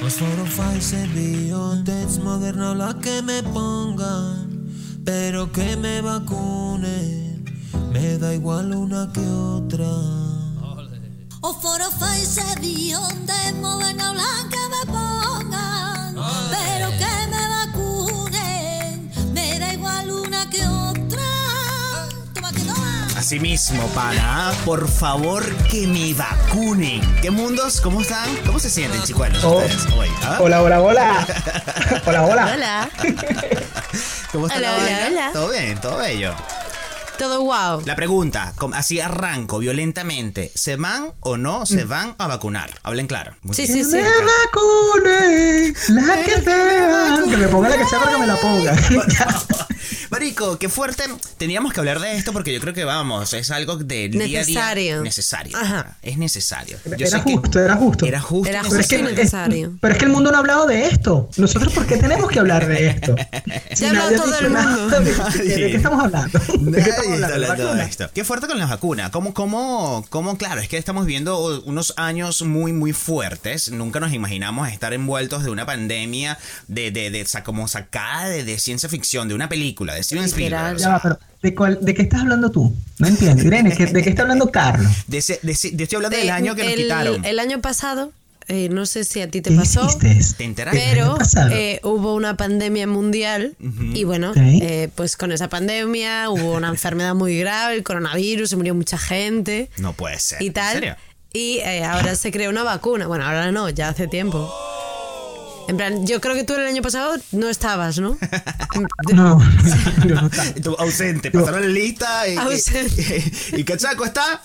Fósforo, Pfizer, Biontech, Moderna, la que me pongan, pero que me vacunen, me da igual una que otra. O foro Pfizer, Biontech, Moderna, la que me pongan, pero toma. Asimismo, pana, por favor que me vacunen. ¿Qué mundos? ¿Cómo están? ¿Cómo se sienten, chicuelos, Oh. ustedes hoy? ah? Hola, hola, hola. Hola, hola. Hola. ¿Cómo está Hola, la hola, hola. Todo bien, todo bello. Todo wow. La pregunta, así arranco violentamente. ¿Se van o no se van a vacunar? Hablen claro. Muy Sí, bien. sí, sí. Me vacune, la que sea. Que me ponga la que sea para que me la ponga. Marico, qué fuerte. Teníamos que hablar de esto porque yo creo que vamos, es algo del día a día Necesario. necesario. Ajá. Es necesario. Yo Era sé que justo, era justo. Era justo. Era y Pero es, que, justo necesario. pero es que el mundo no ha hablado de esto. Nosotros, ¿por qué tenemos que hablar de esto? Si Ya ha hablado nadie ha todo el mundo. ¿De, de- de qué estamos hablando? ¿De qué estamos hablando? hablando de ¿Vacuna? esto. Qué fuerte con las vacunas. ¿Cómo, cómo, cómo, claro, es que estamos viendo unos años muy, muy fuertes. Nunca nos imaginamos estar envueltos de una pandemia de, de, de, sa- como sacada de, de ciencia ficción, de una película, de Steven. Spielberg. Ya pero ¿de, cuál- ¿de qué estás hablando tú? No entiendo. Irene, ¿qué- ¿de qué está hablando Carlos? de, ese- de de estoy hablando De- del año que nos el, quitaron. El año pasado, eh, no sé si a ti te ¿Qué pasó. ¿Te enteraste? Pero eh, hubo una pandemia mundial y bueno, Ok. eh, pues con esa pandemia hubo una enfermedad muy grave, el coronavirus, se murió mucha gente No puede ser. y ¿En tal. serio? Y eh, ahora se creó una vacuna. Bueno, ahora no, ya hace tiempo. En plan, yo creo que tú el año pasado no estabas, ¿no? No, yo no estaba. Tú, ausente, pasaron la lista y, Ausente. y, y Cachaco está.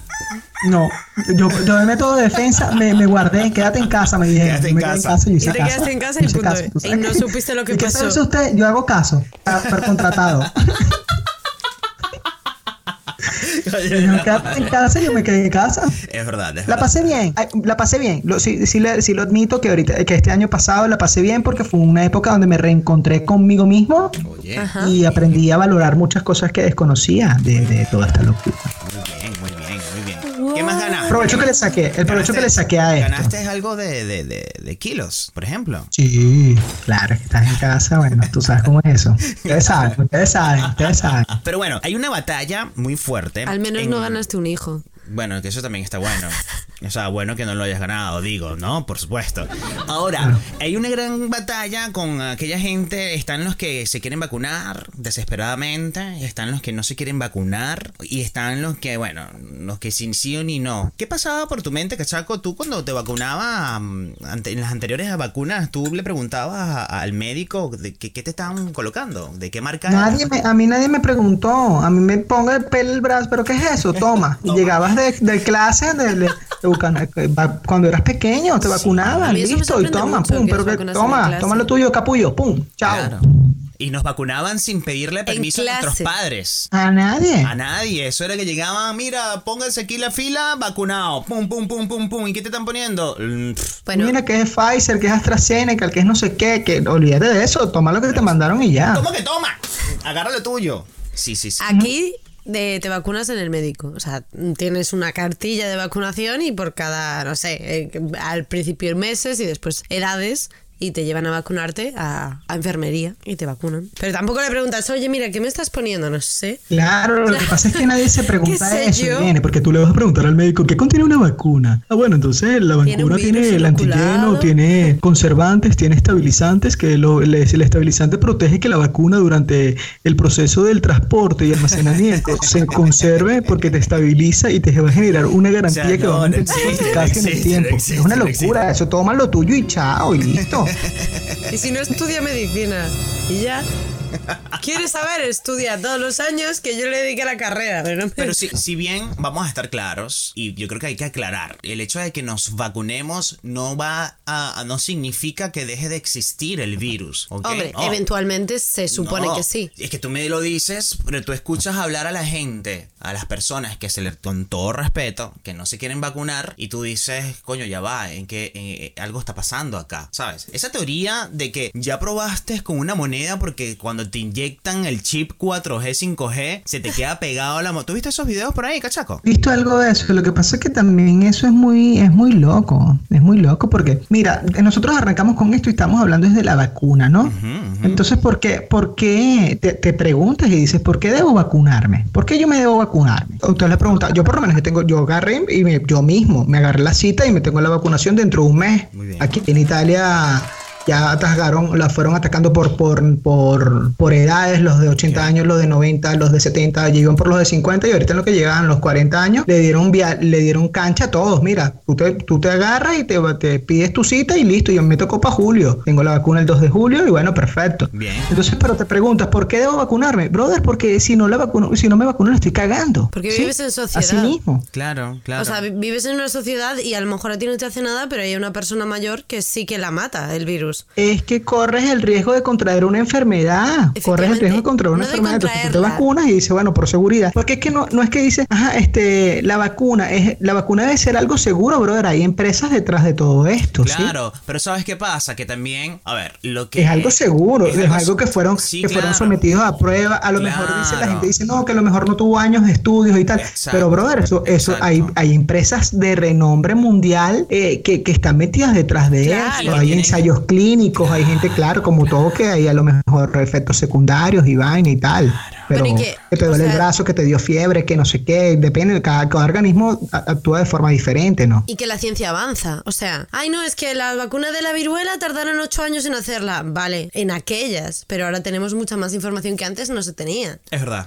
No, yo, yo de método de defensa me, me guardé, quédate en casa, me dijeron. Quédate en Me quedé casa. yo Y hice te caso. quedaste en casa y punto. caso, Y no supiste lo que ¿Y qué pasó. sabe usted? Yo hago caso, per contratado. En casa, yo me quedé en casa. Es verdad, es La verdad. pasé bien, ay, la pasé bien. Lo, sí, sí, le- sí lo admito que ahorita, que este año pasado la pasé bien porque fue una época donde me reencontré conmigo mismo Oye, y aprendí a valorar muchas cosas que desconocía de, de toda esta locura. Muy bien. ¿Qué más ganaste? Provecho que le saqué, el provecho que le saqué a esto. Ganaste algo de, de, de, de kilos, por ejemplo. Sí, claro, es que estás en casa, bueno, tú sabes cómo es eso. Ustedes saben, ustedes saben, ustedes saben. Pero bueno, hay una batalla muy fuerte. Al menos en- no ganaste un hijo. Bueno, que eso también está bueno. O sea, bueno que no lo hayas ganado, digo, ¿no? Por supuesto. Ahora, hay una gran batalla con aquella gente. Están los que se quieren vacunar desesperadamente, están los que no se quieren vacunar, y están los que, bueno, los que sin sí o ni no. ¿Qué pasaba por tu mente, Cachaco? Tú cuando te vacunabas, mm, en las anteriores vacunas, tú le preguntabas al médico de qué, qué te estaban colocando, de qué marca? Nadie me- a mí nadie me preguntó, a mí me ponga el pelo el brazo, pero ¿qué es eso? Toma. Y llegabas de, de clase, de, de- cuando eras pequeño, te vacunaban, listo, y toma, pum, pero que, toma, toma lo tuyo, capullo, pum, chao. Claro. Y nos vacunaban sin pedirle permiso a nuestros padres. A nadie. A nadie, eso era que llegaban, mira, pónganse aquí la fila, vacunado, pum, pum, pum, pum, pum, ¿y qué te están poniendo? Mm, Bueno, Mira que es Pfizer, que es AstraZeneca, que es no sé qué, que olvídate de eso, toma lo que te mandaron y ya. ¿Cómo que toma? Agarra lo tuyo. Sí, sí, sí. aquí de- te vacunas en el médico. O sea, tienes una cartilla de vacunación y por cada, no sé, eh, al principio meses y después edades. Y te llevan a vacunarte a, a enfermería y te vacunan. Pero tampoco le preguntas, oye, mira, ¿qué me estás poniendo? No sé. Claro, lo que pasa es que nadie se pregunta ¿Qué sé eso, yo? Irene, porque tú le vas a preguntar al médico qué contiene una vacuna. Ah, bueno, entonces la Tiene un vacuna tiene, virus el antígeno, tiene conservantes, tiene estabilizantes, que lo, el, el estabilizante protege que la vacuna durante el proceso del transporte y almacenamiento se conserve porque te estabiliza y te va a generar una garantía O sea, que va a no mantener su existe, no eficacia en el tiempo. no existe, es una no locura, eso toma lo tuyo y chao, y listo. Y si no estudia medicina y ya. ¿Quieres saber? Estudia todos los años que yo le dediqué a la carrera. Pero, no me- Pero si, si bien vamos a estar claros, y yo creo que hay que aclarar, el hecho de que nos vacunemos no va a, no significa que deje de existir el virus. ¿ok? Hombre, No. eventualmente se supone No, que sí. Es que tú me lo dices, pero tú escuchas hablar a la gente, a las personas que se les, con todo respeto, que no se quieren vacunar y tú dices, coño, ya va, en que eh, algo está pasando acá, ¿sabes? Esa teoría de que ya probaste con una moneda porque cuando te inyectan el chip 4G, 5G, se te queda pegado a la moto. ¿Tú viste esos videos por ahí, cachaco? He visto algo de eso. Lo que pasa es que también eso es muy, es muy loco. Es muy loco porque, mira, nosotros arrancamos con esto y estamos hablando desde la vacuna, ¿no? Entonces, ¿por qué, por qué te, te, preguntas y dices, ¿por qué debo vacunarme? ¿Por qué yo me debo vacunarme? Usted le pregunta, yo por lo menos yo tengo, yo agarré y me, yo mismo me agarré la cita y me tengo la vacunación dentro de un mes. Aquí en Italia ya atacaron, la fueron atacando por, por, por, por edades, los de 80 años, los de 90, los de 70, llegan por los de 50 y ahorita en lo que llegan los 40 años, le dieron via, le dieron cancha a todos. Mira, tú te, tú te agarras y te, te pides tu cita y listo, yo me tocó para julio. Tengo la vacuna el 2 de julio y bueno, perfecto. Bien. Entonces, pero te preguntas, ¿por qué debo vacunarme? Brother, porque si no la vacuno, si no me vacuno, la estoy cagando. Porque ¿Sí? vives en sociedad. Así mismo. Claro, claro. O sea, vives en una sociedad y a lo mejor a ti no te hace nada, pero hay una persona mayor que sí que la mata el virus. Es que corres el riesgo de contraer una enfermedad. Corres el riesgo de contraer una No enfermedad. Entonces tú te vacunas y dices, bueno, por seguridad. Porque es que no, no es que dices, ajá, este, la vacuna, es, la vacuna debe ser algo seguro, brother. Hay empresas detrás de todo esto, ¿sí? Claro, pero ¿sabes qué pasa? Que también, a ver, lo que... Es algo seguro, es, algo que fueron, sí, que fueron sometidos a prueba. A lo mejor dice la gente dice, no, que a lo mejor no tuvo años de estudios y tal. Exacto, Pero, brother, eso, eso exacto. hay, hay empresas de renombre mundial eh, que, que están metidas detrás de Claro. eso. Hay ensayos clínicos, hay gente, claro, como todo, que hay a lo mejor efectos secundarios y vaina y tal. Pero Bueno, y que, que, te duele el sea- brazo, que te dio fiebre, que no sé qué, depende, cada, cada organismo actúa de forma diferente, ¿no? Y que la ciencia avanza. O sea, ay, no, es que la vacuna de la viruela tardaron ocho años en hacerla. Vale, en aquellas. Pero ahora tenemos mucha más información que antes no se tenía. Es verdad.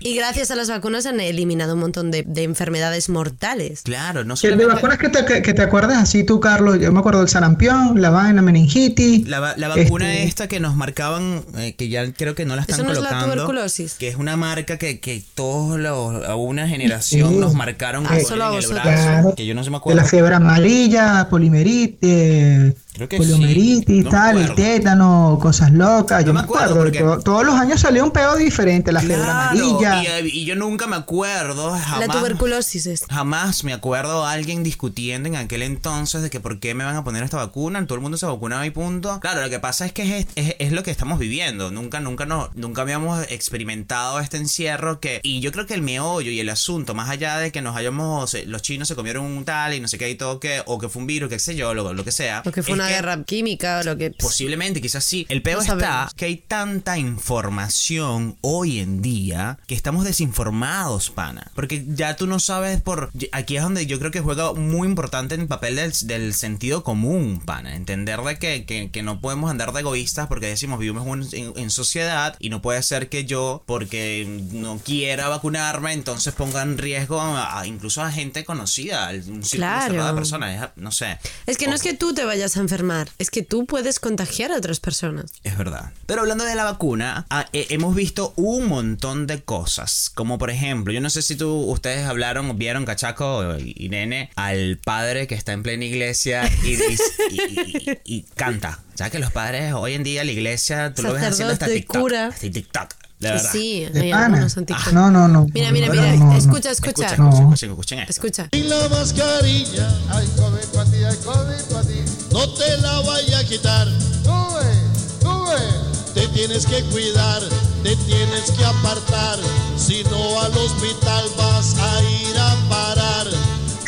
Y gracias a las vacunas han eliminado un montón de, de enfermedades mortales. Claro, no Que de vacunas que te, que, que te acuerdas así tú, Carlos, yo me acuerdo del sarampión, la vaina, meningitis. La, la vacuna Este- esta que nos marcaban, eh, que ya creo que no la están Eso no es la colocando. tuberculosis. Que es una marca que, que todos los, a una generación Sí. nos marcaron Ah, en solo a el vosotros. brazo. Claro. Que yo no se me de acuerdo. la fiebre amarilla, polimeritis, Creo que poliomeritis, sí, no tal, el tétano, cosas locas. yo No me me acuerdo acuerdo, porque- to- todos los años salió un pedo diferente, la fiebre Claro, amarilla. y, y yo nunca me acuerdo, jamás. La tuberculosis es. Jamás me acuerdo a alguien discutiendo en aquel entonces de que por qué me van a poner esta vacuna, todo el mundo se vacunaba y punto. Claro, lo que pasa es que es, es, es lo que estamos viviendo. Nunca, nunca, no, nunca habíamos experimentado este encierro que. Y yo creo que el meollo y el asunto, más allá de que nos hayamos. eh, Los chinos se comieron un tal y no sé qué y todo que. O que fue un virus, qué sé yo, lo, lo que sea. Lo que fue es una guerra química o lo que. Posiblemente, quizás sí. El peor No está sabemos. que hay tanta información hoy en día que estamos desinformados, pana. Porque ya tú no sabes por... Aquí es donde yo creo que juega muy importante el papel del, del sentido común, pana. Entender de que, que, que no podemos andar de egoístas porque decimos vivimos un- en, en sociedad y no puede ser que yo, porque no quiera vacunarme, entonces ponga en riesgo a, a- incluso a gente conocida, un círculo Claro. de personas. No sé. Es que no es que tú te vayas a enfermar, es que tú puedes contagiar a otras personas. Es verdad. Pero hablando de la vacuna, ah, eh, hemos visto un montón de cosas. Como por ejemplo, yo no sé si tú, ustedes hablaron, vieron, Cachaco y Nene, al padre que está en plena iglesia y, y- y- y- y canta. ¿Sabes que los padres hoy en día, la iglesia, tú lo ves haciendo hasta TikTok? cura. Hasta TikTok, de verdad. Sí, De hay pana. algunos en TikTok. No, no, no. Mira, mira, mira, no, no. escucha, Escuchen, escucha. No. escuchen, escuchen esto. Escucha. Y la mascarilla, ay, COVID pa' ti, ay, COVID pa' ti. No te la vaya a quitar. Sube, sube. Te tienes que cuidar, te tienes que apartar. Si no al hospital vas a ir a parar.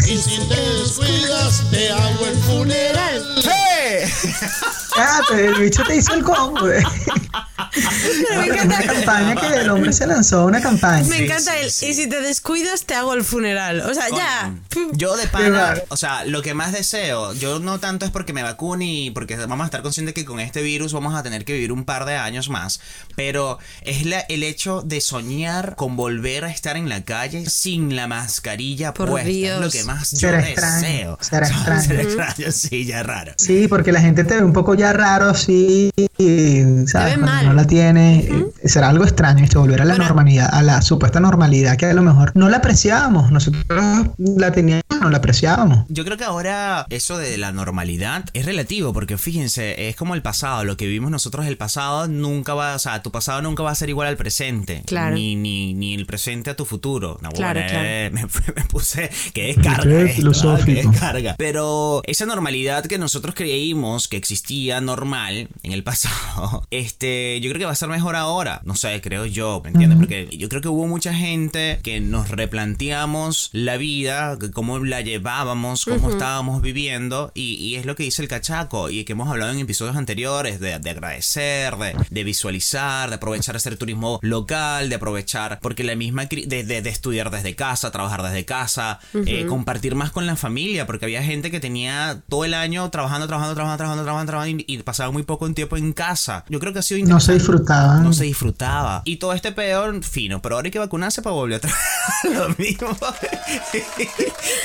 Y si te descuidas, te hago el funeral. Ah, pero el bicho te hizo el combo. eh. me encanta. una campaña que el hombre se lanzó, una campaña. Me encanta sí, el. sí. Y si te descuidas, te hago el funeral. O sea, ya. Yo de pana, o sea, lo que más deseo, yo no tanto es porque me vacune y porque vamos a estar conscientes que con este virus vamos a tener que vivir un par de años más, pero es la- el hecho de soñar con volver a estar en la calle sin la mascarilla Por puesta. Es lo Dios. que más yo Será extraño, deseo. será extraño. Será extraño, sí, ya raro. Sí, porque la gente te ve un poco ya raro, sí, y, ¿sabes? mal. no la tiene, eh, será algo extraño esto, volver a la Bueno. normalidad, a la supuesta normalidad que a lo mejor no la apreciábamos, nosotros la teníamos no la apreciábamos. Yo creo que ahora eso de la normalidad es relativo, porque fíjense, es como el pasado, lo que vivimos nosotros el pasado nunca va, o sea, tu pasado nunca va a ser igual al presente. Claro. Ni, ni, ni el presente a tu futuro. No, Claro, bueno, claro. eh, me, me puse que descarga. Qué esto, filosófico. ¿ah? Que descarga. Pero esa normalidad que nosotros creímos que existía normal en el pasado, este, yo creo que va a ser mejor ahora. No sé, creo yo, ¿me entiendes? Porque yo creo que hubo mucha gente que nos replanteamos la vida, cómo la llevábamos, cómo estábamos viviendo, y, y es lo que dice el cachaco, y que hemos hablado en episodios anteriores, de, de agradecer, de, de visualizar, de aprovechar hacer turismo local, de aprovechar, porque la misma, de, de- de estudiar desde casa, trabajar desde casa, eh, compartir más con la familia, porque había gente que tenía todo el año trabajando, trabajando, trabajando, trabajando, trabajando, trabajando, y, y pasaba muy poco tiempo en casa. Yo creo que ha sido No se disfrutaban. No se disfrutaba. Y todo este peor, fino. Pero ahora hay que vacunarse para volver a trabajar lo mismo.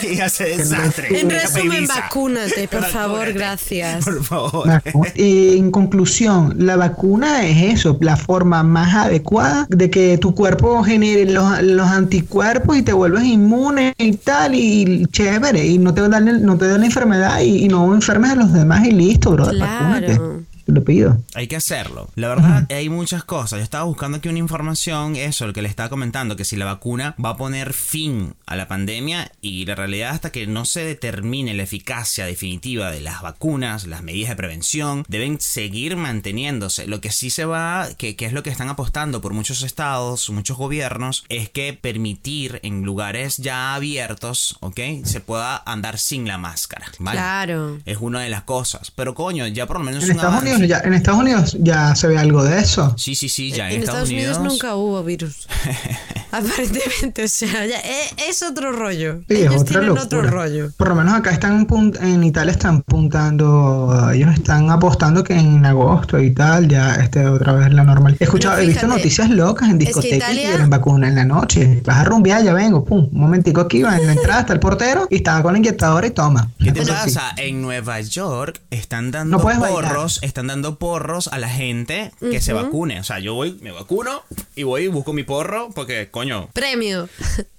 y desastre. En resumen, vacúnate, por favor, Vacúnate. gracias. Por favor. En conclusión, la vacuna es eso, la forma más adecuada de que tu cuerpo genere los, los anticuerpos y te vuelves inmune y tal, y chévere, y no te da, no te da la enfermedad y, y no enfermes a los demás y listo, bro. Vacúnate. Claro. Te lo pido. Hay que hacerlo. La verdad, hay muchas cosas. Yo estaba buscando aquí una información, eso, lo que le estaba comentando, que si la vacuna va a poner fin a la pandemia y la realidad hasta que no se determine la eficacia definitiva de las vacunas, las medidas de prevención, deben seguir manteniéndose. Lo que sí se va, que, que es lo que están apostando por muchos estados, muchos gobiernos, es que permitir en lugares ya abiertos, ¿ok? Se pueda andar sin la máscara. ¿vale? Claro. Es una de las cosas. Pero coño, ya por lo menos En Estados, avance. Ya, en Estados Unidos ya se ve algo de eso. Sí, sí, sí, ya en Estados Unidos, nunca hubo virus. Aparentemente, o sea, ya, e- es, otro rollo. Sí, es Ellos otra tienen locura. otro rollo. Por lo menos acá están pun- en Italia están apuntando, ellos están apostando que en agosto y tal ya esté otra vez la normal. He escuchado, he visto noticias locas en es que discotecas Italia- que quieren vacuna en la noche. Vas a rumbear, ya vengo, pum, un momentico aquí, va en la entrada está el portero y estaba con la inyectadora y toma. ¿Qué te pasa? En Nueva York están dando No bailar. porros, están dando porros a la gente que se vacune. O sea, yo voy, me vacuno y voy y busco mi porro porque, coño, Premio.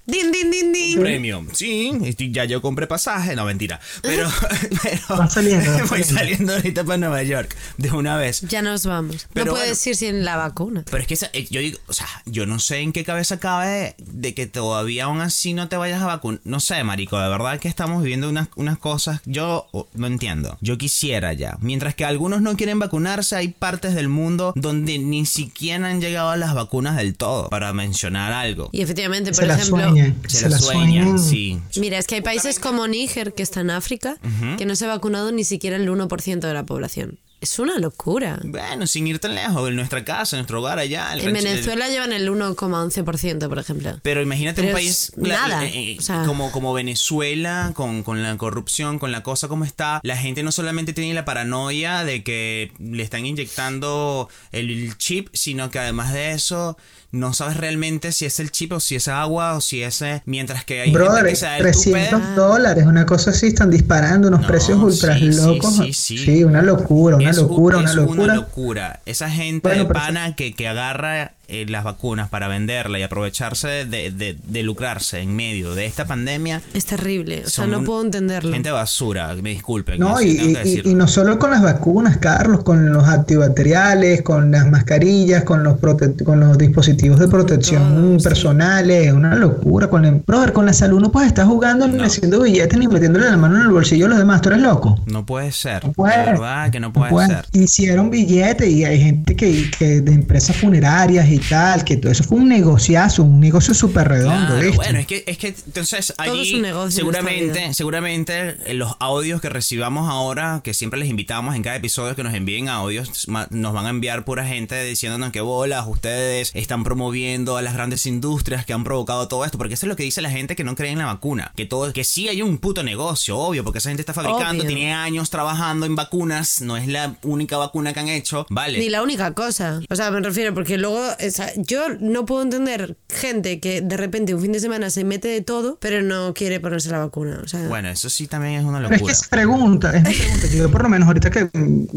Din, din, din, din. premium. Sí, ya yo compré pasaje, no mentira. Pero, pero Va saliendo, va voy saliendo. saliendo ahorita para Nueva York de una vez. Ya nos vamos. Pero no bueno. puedes ir sin la vacuna. Pero es que esa- eh, yo digo, o sea, yo no sé en qué cabeza cabe de que todavía aún así no te vayas a vacunar. No sé, marico, de verdad que estamos viviendo unas, unas cosas, yo oh, no entiendo. Yo quisiera ya. Mientras que algunos no quieren vacunarse, hay partes del mundo donde ni siquiera han llegado a las vacunas del todo, para mencionar algo. Y efectivamente, por ejemplo, sueñan, Se, se la la sueñan, sueñan. sí. mira, es que hay países como Níger, que está en África, que no se ha vacunado ni siquiera el 1% de la población. Es una locura. Bueno, sin ir tan lejos, en nuestra casa, en nuestro hogar allá. En Venezuela llevan el 1,11%, por ejemplo. Pero imagínate Pero un país la- nada, eh, eh, o sea- como, como Venezuela, con, con la corrupción, con la cosa como está, la gente no solamente tiene la paranoia de que le están inyectando el chip, sino que además de eso no sabes realmente si es el chip o si es agua o si es... eh, Mientras que hay Brother, que se da el 300 tupe. dólares, una cosa así, están disparando unos No, precios ultra sí, sí, locos. sí, sí. una locura, una locura, un- una locura. locura. Esa gente Bueno, de pana que, que agarra eh, las vacunas para venderla y aprovecharse de, de- de lucrarse en medio de esta pandemia. Es terrible. O sea, no puedo entenderlo. Gente basura, me disculpen. No, y, y- y- decirlo. y no solo con las vacunas, Carlos, con los antibacteriales, con las mascarillas, con los prote- con los dispositivos de protección Todo, sí. personales, una locura. Con el, brother, con la salud no puedes estar jugando ni No. haciendo billetes ni metiéndole la mano en el bolsillo a los demás. Tú eres loco. No puede ser. No puede. De verdad que no puede puede. ser. Hicieron billetes y hay gente que, que de empresas funerarias y tal, que todo eso fue un negociazo, un negocio súper redondo. Claro, ¿viste? bueno, es que, es que entonces Todo allí es un negocio en esta seguramente, seguramente eh, los audios que recibamos ahora, que siempre les invitamos en cada episodio que nos envíen audios, nos van a enviar pura gente diciéndonos que bolas, ustedes están promoviendo a las grandes industrias que han provocado todo esto, porque eso es lo que dice la gente que no cree en la vacuna, que todo, que sí hay un puto negocio, obvio, porque esa gente está fabricando, Obvio. tiene años trabajando en vacunas, no es la única vacuna que han hecho, vale. Ni la única cosa. O sea, me refiero, porque luego yo no puedo entender gente que de repente un fin de semana se mete de todo, pero no quiere ponerse la vacuna. O sea, Bueno, eso sí también es una Pero es que locura. es pregunta, es mi pregunta. Yo por lo menos ahorita que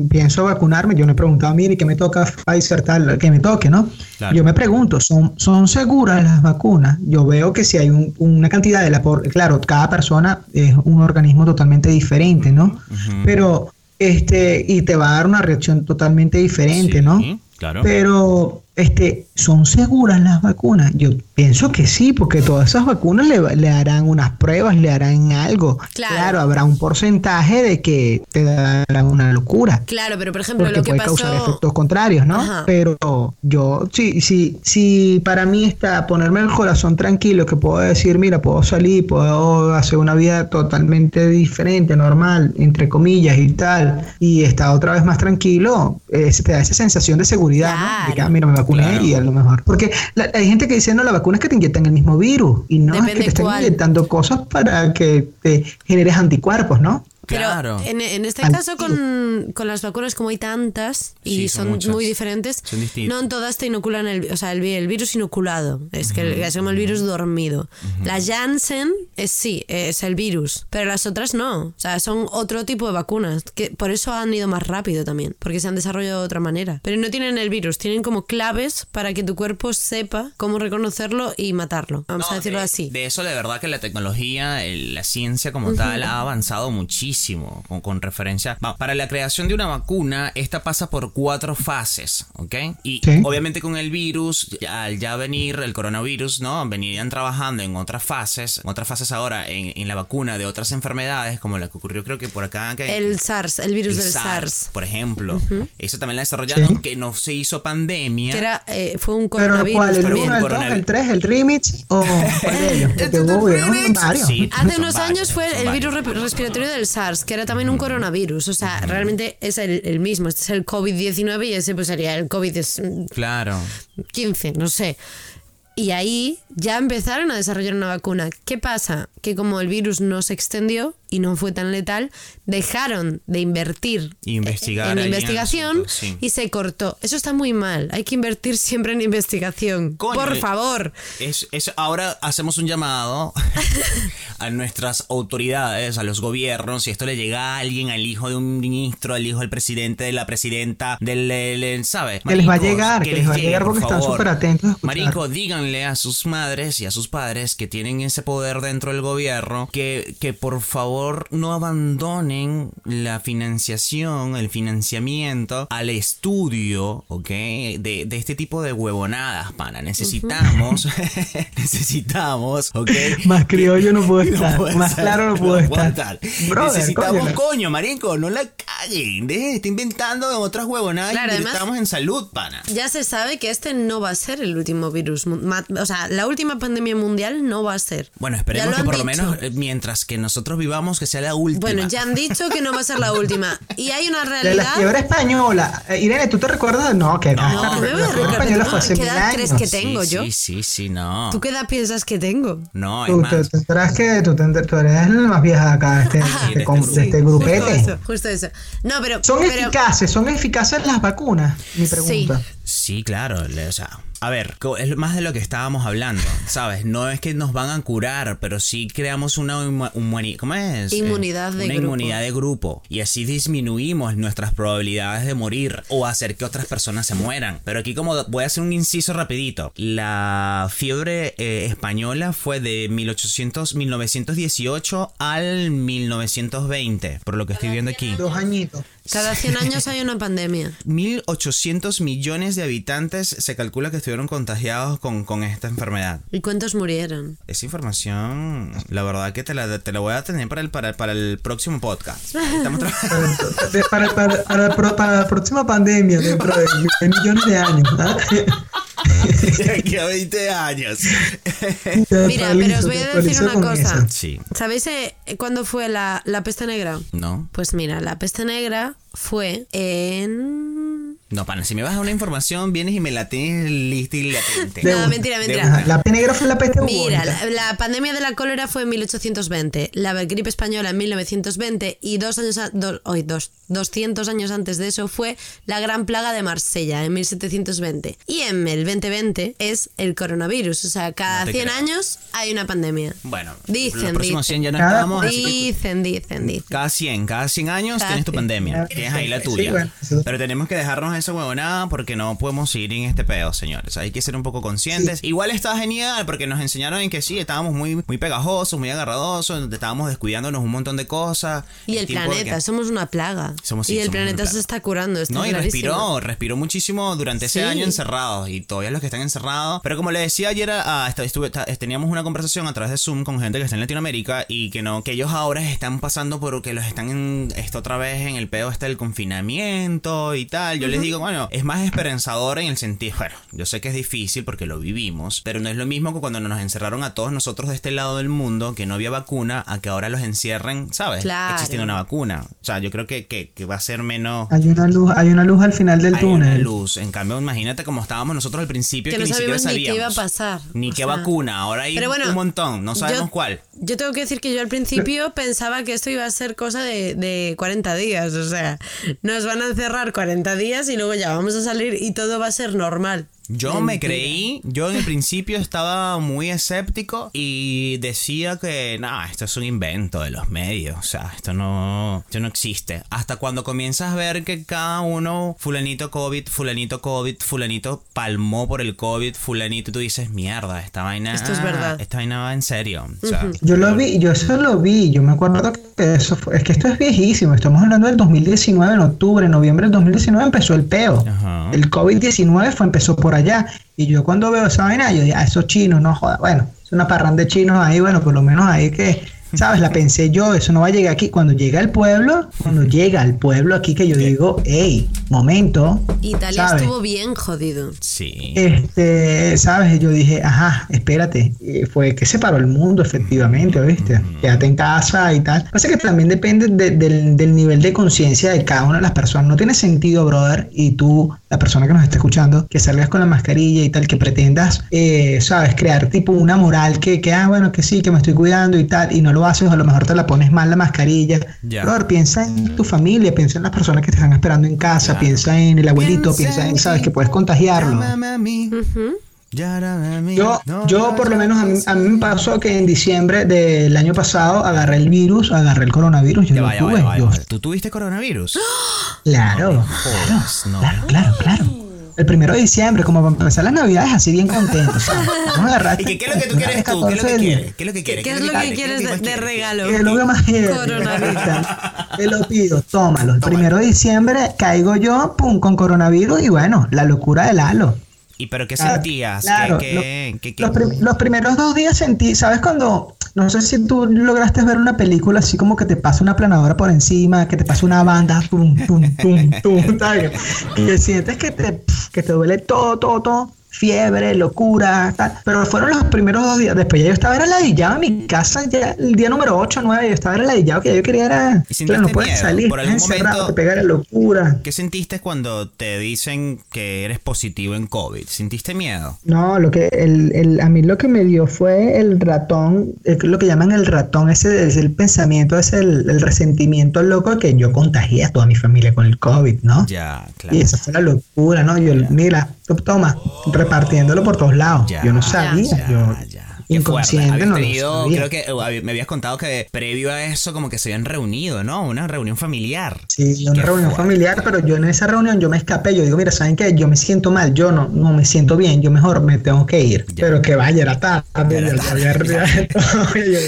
pienso vacunarme, yo me he preguntado, mire, ¿qué me toca Pfizer tal? Que me toque, ¿no? Claro. Yo me pregunto, ¿son, ¿son seguras las vacunas? Yo veo que si hay un- una cantidad de la... por- Claro, cada persona es un organismo totalmente diferente, ¿no? Pero, este, y te va a dar una reacción totalmente diferente, Sí, ¿no? claro. Pero, este, ¿son seguras las vacunas? Yo pienso que sí, porque todas esas vacunas le, le harán unas pruebas, le harán algo. Claro. habrá un porcentaje de que te darán una locura. claro, pero por ejemplo, Porque lo que puede causar pasó. efectos contrarios, ¿no? Ajá. Pero yo, sí, sí, sí, para mí está ponerme el corazón tranquilo, que puedo decir, mira, puedo salir, puedo hacer una vida totalmente diferente, normal, entre comillas y tal, y estar otra vez más tranquilo, eh, te da esa sensación de seguridad, ¿no? De que, Claro. ah, mira, me Claro. y a lo mejor. Porque la- hay gente que dice, no, la vacuna es que te inyectan el mismo virus, y no, es que te están cuál. inyectando cosas para que te generes anticuerpos, ¿no? Pero Claro. en, en este caso con, con las vacunas como hay tantas y Sí, son son, muy diferentes, Son no en todas te inoculan el, o sea, el, el virus inoculado, es que el- es como el virus dormido. La Janssen es sí, es el virus, pero las otras no, o sea, son otro tipo de vacunas, que por eso han ido más rápido también, porque se han desarrollado de otra manera. Pero no tienen el virus, tienen como claves para que tu cuerpo sepa cómo reconocerlo y matarlo, vamos No, a decirlo de, así. De eso, de verdad que la tecnología, el- la ciencia como tal, ha avanzado muchísimo con, con referencia. Va, para la creación de una vacuna, esta pasa por cuatro fases, ¿ok? Y Sí. obviamente con el virus, ya- al ya venir el coronavirus, ¿no? Venían trabajando en otras fases, en otras fases ahora, en, en la vacuna de otras enfermedades, como la que ocurrió creo que por acá. Que, El SARS, el virus el del SARS. por ejemplo. Eso también la desarrollaron, Sí. que no se hizo pandemia. Era, eh, fue un Pero coronavirus ¿cuál? ¿El también. 1, el 2, Coronavirus. el 3, el remix o cuál de ellos? Porque hubo hubieron varios. Sí, Hace unos varios, años fue el virus respiratorio del SARS, que era también un coronavirus. O sea, realmente es el, el mismo. Este es el COVID-19 y ese pues sería el COVID-15, Claro. no sé. Y ahí ya empezaron a desarrollar una vacuna. ¿Qué pasa? Que como el virus no se extendió y no fue tan letal, dejaron de invertir Investigar en investigación asunto, sí. y se cortó. Eso está muy mal. Hay que invertir siempre en investigación. Coño, Por favor. Es, es- ahora hacemos un llamado a nuestras autoridades, a los gobiernos, si esto le llega a alguien, al hijo de un ministro, al hijo del presidente, de la presidenta, del, ¿sabe? Que les va a llegar, que les va a llegar por porque están favor. súper atentos. Marico, díganle a sus madres y a sus padres que tienen ese poder dentro del gobierno que, que por favor no abandonen la financiación, el financiamiento al estudio, ¿ok? De, de este tipo de huevonadas, pana. Necesitamos, necesitamos, ¿ok? Más criollo no puedo estar, más ser, claro no puedo estar. Brother, Necesitamos, coño, coño, marico, no la caguen. Dejen de estar inventando en otras huevonadas Claro, y además- estamos en salud, pana. Ya se sabe que este no va a ser el último virus. O sea, la última pandemia mundial no va a ser. Bueno, esperemos que por lo menos eh, mientras que nosotros vivamos que sea la última. Bueno, ya han dicho que no va a ser la última. Y hay una De la realidad. fiebre española. Eh, Irene, ¿tú te recuerdas? No, que No, la, me voy a la fiebre recordar, española ¿tú fue hace qué edad crees años. que tengo sí, yo? Sí, sí, sí, no. ¿Tú qué edad piensas que tengo? No, es Tú, más. te- tendrás que, tú, tendrás- tú eres la más vieja de acá de este, de este, com- de este Justo grupete. eso, justo eso. No, pero. ¿Son pero- eficaces? ¿Son eficaces las vacunas? Mi pregunta. Sí, claro, le- o sea, a ver, es más de lo que estábamos hablando, ¿sabes? No es que nos van a curar, pero sí creamos una ¿cómo es? Eh, Inmunidad de una grupo. inmunidad de grupo y así disminuimos nuestras probabilidades de morir o hacer que otras personas se mueran. Pero aquí como voy a hacer un inciso rapidito, la fiebre eh, española fue de 1800 1918 al 1920, por lo que estoy viendo aquí. Dos añitos. Cada 100 años hay una pandemia. 1.800 millones de habitantes se calcula que estuvieron contagiados con, con esta enfermedad. ¿Y cuántos murieron? Esa información, la verdad que te la, te la voy a tener para el, para, para el próximo podcast. Estamos Para, para, para, la pro- para la próxima pandemia, dentro de, millones de años. ¿ah? de aquí a 20 años. Mira, pero os voy a decir una cosa. Sí, ¿Sabéis eh, cuándo fue la, la peste negra? ¿no? Pues mira, la peste negra fue en No, pana, si me vas a una información, vienes y me la tienes lista y latente. No, mentira, mentira. La peste negra fue la peste Mira, la, la pandemia de la cólera fue en 1820, la gripe española en 1920 y dos años, a- do- hoy, dos, 200 años antes de eso fue la gran plaga de Marsella en 1720. Y en el 2020 es el coronavirus, o sea, cada No te 100 creo. años hay una pandemia. Bueno, Dicen, los próximos dicen. 100 ya no Cada- estamos. así que- Dicen, dicen, dicen. Cada 100, cada 100 años Cada tienes tu 100. pandemia. Tienes ahí la sí, tuya. bueno, eso- Pero tenemos que dejarnos esa huevonada porque no podemos seguir en este pedo, señores. Hay que ser un poco conscientes. Igual está genial porque nos enseñaron en que sí, estábamos muy, muy pegajosos, muy agarradosos, estábamos descuidándonos un montón de cosas. Y el planeta, que- somos una plaga. Somos- sí, y el planeta se está curando. Está No, y respiró, respiró muchísimo durante ese Sí. año encerrados y todavía los que están encerrados. Pero como le decía ayer, a- a- estuve- esta- teníamos una conversación a través de Zoom con gente que está en Latinoamérica y que no, que ellos ahora están pasando por que los están en, esto otra vez en el pedo este del confinamiento y tal. Yo les digo, bueno, es más esperanzador en el sentido, bueno, yo sé que es difícil porque lo vivimos, pero no es lo mismo que cuando nos encerraron a todos nosotros de este lado del mundo, que no había vacuna, a que ahora los encierren, ¿sabes? Claro. Existiendo una vacuna. O sea, yo creo que, que, que va a ser menos... Hay una luz, hay una luz al final del Hay una túnel. luz. En cambio, imagínate cómo estábamos nosotros al principio Que que, no ni siquiera sabíamos ni qué iba a pasar. Ni O qué sea, vacuna. Ahora hay bueno, un montón. No sabemos yo- cuál. Yo tengo que decir que yo al principio pensaba que esto iba a ser cosa de, de 40 días. O sea, nos van a encerrar 40 días y luego ya vamos a salir y todo va a ser normal. Yo me Mentira. creí, yo en el principio estaba muy escéptico y decía que, no, esto es un invento de los medios, o sea, esto no, esto no existe. Hasta cuando comienzas a ver que cada uno, fulanito COVID, fulanito COVID, fulanito palmó por el COVID, fulanito, y tú dices, mierda, esta vaina, Esto es verdad. esta vaina va en serio. O sea, Yo lo vi, yo eso lo vi, yo me acuerdo que eso fue, es que esto es viejísimo, estamos hablando del 2019, en octubre, noviembre del 2019 empezó el peo. Ajá. El COVID-19 fue, empezó por allá. Y yo cuando veo esa vaina, yo digo, ah, esos chinos, no joda, bueno, es una parranda de chinos ahí, bueno, por lo menos ahí que, ¿sabes? La pensé yo, eso no va a llegar aquí. Cuando llega al pueblo, cuando llega al pueblo aquí, que yo digo, hey, momento. Italia ¿sabes? estuvo bien jodido. sí. Este, sabes, yo dije, ajá, espérate, y fue que se paró el mundo efectivamente, ¿viste? Quédate en casa y tal. Pasa que también depende de- del, del nivel de conciencia de cada una de las personas. No tiene sentido, brother, y tú, la persona que nos está escuchando, que salgas con la mascarilla y tal, que pretendas, eh, sabes, crear tipo una moral que, que, ah, bueno, que sí, que me estoy cuidando y tal, y no lo haces, o a lo mejor te la pones mal la mascarilla. Ya. Brother, piensa en tu familia, piensa en las personas que te están esperando en casa, piensa en el abuelito, piensa en, sabes, que puedes contagiarlo. Yo, No, yo por lo no, menos a mí, a mí me pasó que en diciembre del año pasado agarré el virus, agarré el coronavirus, yo Ya lo tuve. ya va, ya yo- va. ¿Tú tuviste coronavirus? claro, no. claro, claro, claro. El primero de diciembre, como para empezar las navidades así bien contentos. ¿sabes? Vamos a agarrar ¿Y qué, qué es lo que tú quieres tú? ¿Qué es lo que quieres? ¿Qué es lo que quieres? ¿Qué es lo que quieres de, de regalo? Que lo veo más heavy. Coronavirus. Te lo pido, tómalo. El primero de diciembre caigo yo pum, con coronavirus y bueno, la locura del halo. ¿Y pero qué Claro, sentías? claro, ¿Qué, qué, lo- qué- qué- Los, prim- los primeros dos días sentí, ¿sabes cuando? No sé si tú lograste ver una película así como que te pasa una planadora por encima, que te pasa una banda, tum, tum, tum, tum. Que sientes que te, que te duele todo, todo, todo. Fiebre, locura, tal. Pero fueron los primeros dos días. Después ya yo estaba ladillado en mi casa, ya el día número 8 9, yo estaba ladillado, que yo quería era. ¿Y Claro, no puedes miedo? salir, Por algún momento- te pega la locura. ¿Qué sentiste cuando te dicen que eres positivo en COVID? ¿Sentiste miedo? No, lo que el, el- a mí lo que me dio fue el ratón, lo que llaman el ratón, ese es el pensamiento, es el, el resentimiento loco que yo contagié a toda mi familia con el COVID, ¿no? Ya, claro. Y esa fue la locura, ¿no? Yo, mira, toma, repartiéndolo por todos lados. Ya, yo no sabía, ya, yo. Inconsciente Habías no lo tenido, sabía. creo que eh, me habías contado que previo a eso como que se habían reunido, ¿no? Una reunión familiar. Sí, una Qué reunión fuerte. familiar, pero yo en esa reunión yo me escapé, yo digo, mira, ¿saben qué? Yo me siento mal, yo no, no me siento bien, yo mejor me tengo que ir. Ya. Pero que vaya, era tarde,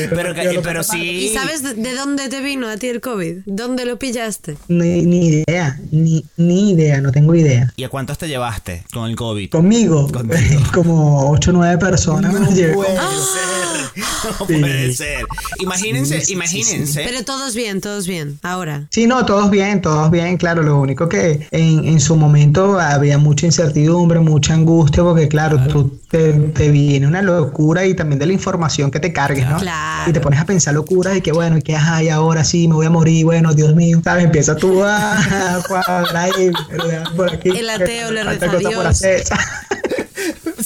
Pero, que- pero sí... ¿Y sabes de, de dónde te vino a ti el COVID? ¿Dónde lo pillaste? Ni, ni idea, ni, ni idea, no tengo idea. ¿Y a cuántos te llevaste con el COVID? Conmigo, Contigo. como 8 o 9 personas me lo llevé. ¡Ah! No puede ser. Imagínense, imagínense. Pero todos bien, todos bien. Ahora. Sí, no, todos bien, todos bien, claro. Lo único que en, en su momento había mucha incertidumbre, mucha angustia, porque claro, tú te, te viene una locura y también de la información que te cargues, ¿no? Claro. Y te pones a pensar locuras y que bueno, y que hay ahora sí, me voy a morir, bueno, Dios mío, ¿sabes? Empieza tú a cuadrar y por aquí. El ateo le reza a por Dios.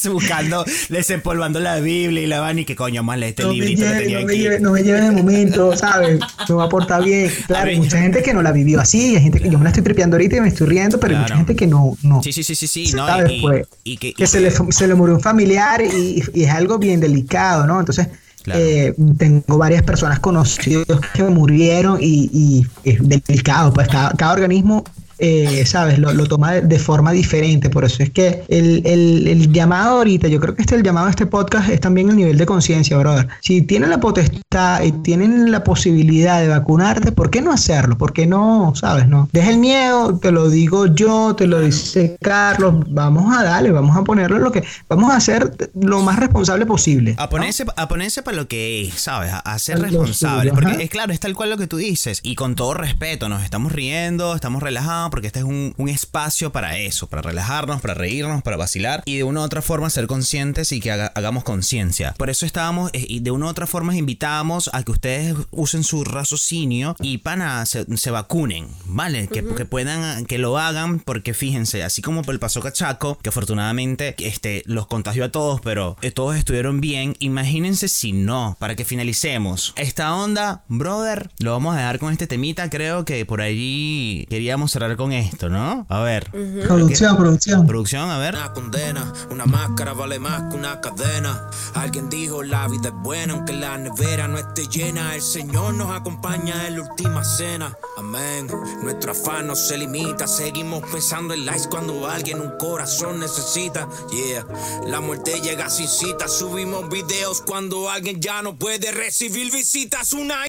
Buscando, desempolvando la Biblia y la van y que coño más lee este no me, librito que lleve, tenía no, me aquí. lleve, no me lleve de momento, ¿sabes? Me va a portar bien. Claro, hay mucha gente que no la vivió así, hay gente que yo me la estoy tripeando ahorita y me estoy riendo, pero hay mucha gente que no, no. Sí, sí, sí, sí, sí. No, Pues, y que, que se le, se le murió un familiar y, y es algo bien delicado, ¿no? Entonces, Claro. eh, tengo varias personas conocidas que murieron y, y es delicado, pues cada, cada organismo, eh, ¿sabes? Lo, lo toma de, de forma diferente, por eso es que el, el- el llamado ahorita, yo creo que este el llamado de este podcast es también el nivel de conciencia, brother. Si tienen la potestad y tienen la posibilidad de vacunarte, ¿por qué no hacerlo? ¿Por qué no, sabes? No, deja el miedo, te lo digo yo, te lo dice Carlos, vamos a darle, vamos a ponerlo lo que, vamos a hacer lo más responsable posible. A ponerse, a ponerse para lo que es, ¿sabes? A, a ser responsable. Porque es claro, es tal cual lo que tú dices. Y con todo respeto, nos estamos riendo, estamos relajados, porque este es un, un espacio para eso, para relajarnos, para reírnos, para vacilar y de una u otra forma ser conscientes y que haga- hagamos conciencia. Por eso estábamos, eh, y de una u otra forma invitamos a que ustedes usen su raciocinio y pana, se, se vacunen, ¿vale? Que, que puedan, que lo hagan, porque fíjense, así como el pasó Cachaco, que afortunadamente este, los contagió a todos, pero eh, todos estuvieron bien. Imagínense si no, para que finalicemos. Esta onda, brother, lo vamos a dejar con este temita. Creo que por allí queríamos cerrar con esto, ¿no? A ver. Producción, producción. Producción, a ver. Una condena, una máscara vale más que una cadena. Alguien dijo la vida es buena aunque la nevera no esté llena. El Señor nos acompaña en la última cena. Amén. Nuestro afán no se limita. Seguimos pensando en likes cuando alguien un corazón necesita. Yeah. La muerte llega sin cita. Subimos videos cuando alguien ya no puede recibir visitas. Una